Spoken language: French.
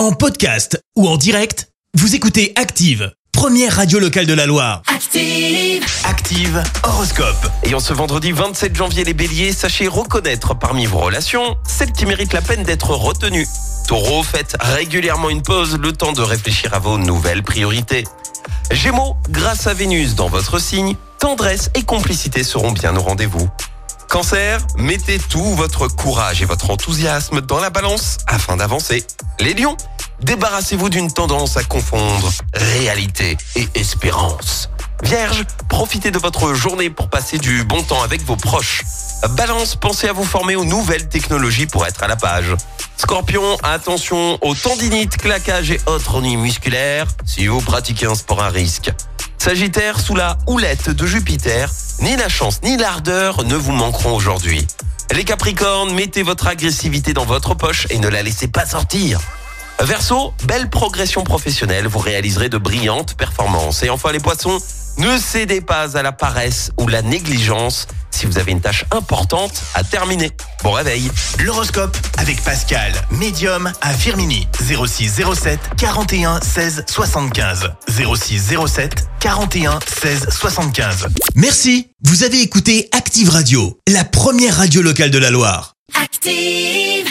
En podcast ou en direct, vous écoutez Active, première radio locale de la Loire. Active. Active Horoscope. Et en ce vendredi 27 janvier, les béliers, sachez reconnaître parmi vos relations celles qui méritent la peine d'être retenues. Taureau, faites régulièrement une pause, le temps de réfléchir à vos nouvelles priorités. Gémeaux, grâce à Vénus dans votre signe, tendresse et complicité seront bien au rendez-vous. Cancer, mettez tout votre courage et votre enthousiasme dans la balance afin d'avancer. Les lions, débarrassez-vous d'une tendance à confondre réalité et espérance. Vierge, profitez de votre journée pour passer du bon temps avec vos proches. Balance, pensez à vous former aux nouvelles technologies pour être à la page. Scorpion, attention aux tendinites, claquages et autres ennuis musculaires si vous pratiquez un sport à risque. Sagittaire, sous la houlette de Jupiter, ni la chance ni l'ardeur ne vous manqueront aujourd'hui. Les Capricornes, mettez votre agressivité dans votre poche et ne la laissez pas sortir. Verseau, belle progression professionnelle, vous réaliserez de brillantes performances. Et enfin les poissons, ne cédez pas à la paresse ou la négligence si vous avez une tâche importante à terminer. Bon réveil L'horoscope avec Pascal, médium à Firmini. 06 07 41 16 75. 06 07 41 16 75. Merci. Vous avez écouté Active Radio, la première radio locale de la Loire. Active.